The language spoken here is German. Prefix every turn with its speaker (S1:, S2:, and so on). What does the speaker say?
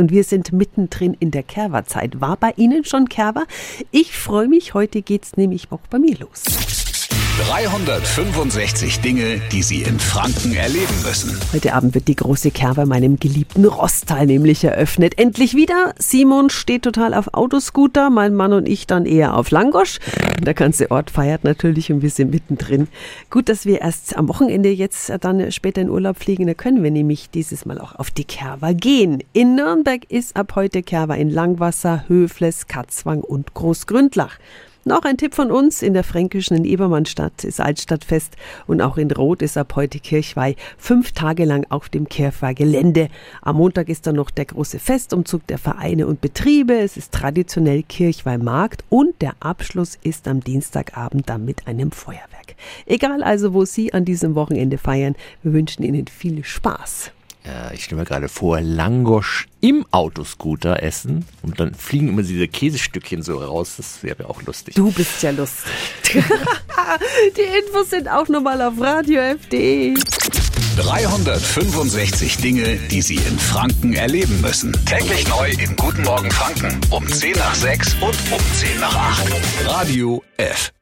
S1: und wir sind mittendrin in der Kerwa-Zeit. War bei Ihnen schon Kerwa? Ich freue mich, heute geht's nämlich auch bei mir los.
S2: 365 Dinge, die Sie in Franken erleben müssen.
S1: Heute Abend wird die große Kerwa meinem geliebten Rostal nämlich eröffnet. Endlich wieder. Simon steht total auf Autoscooter, mein Mann und ich dann eher auf Langosch. Der ganze Ort feiert natürlich und wir sind mittendrin. Gut, dass wir erst am Wochenende jetzt dann später in Urlaub fliegen. Da können wir nämlich dieses Mal auch auf die Kerwa gehen. In Nürnberg ist ab heute Kerwa in Langwasser, Höfles, Katzwang und Großgründlach. Noch ein Tipp von uns. In der fränkischen in Ebermannstadt ist Altstadtfest und auch in Roth ist ab heute Kirchweih fünf Tage lang auf dem Kirchweih Gelände. Am Montag ist dann noch der große Festumzug der Vereine und Betriebe. Es ist traditionell Kirchweih Markt und der Abschluss ist am Dienstagabend dann mit einem Feuerwerk. Egal also, wo Sie an diesem Wochenende feiern, wir wünschen Ihnen viel Spaß.
S3: Ja, ich stelle mir gerade vor, Langosch im Autoscooter essen und dann fliegen immer diese Käsestückchen so raus. Das wäre auch lustig.
S1: Du bist ja lustig. Die Infos sind auch nochmal auf radiof.de.
S2: 365 Dinge, die Sie in Franken erleben müssen. Täglich neu in Guten Morgen Franken um 10 nach 6 und um 10 nach 8. Radio F.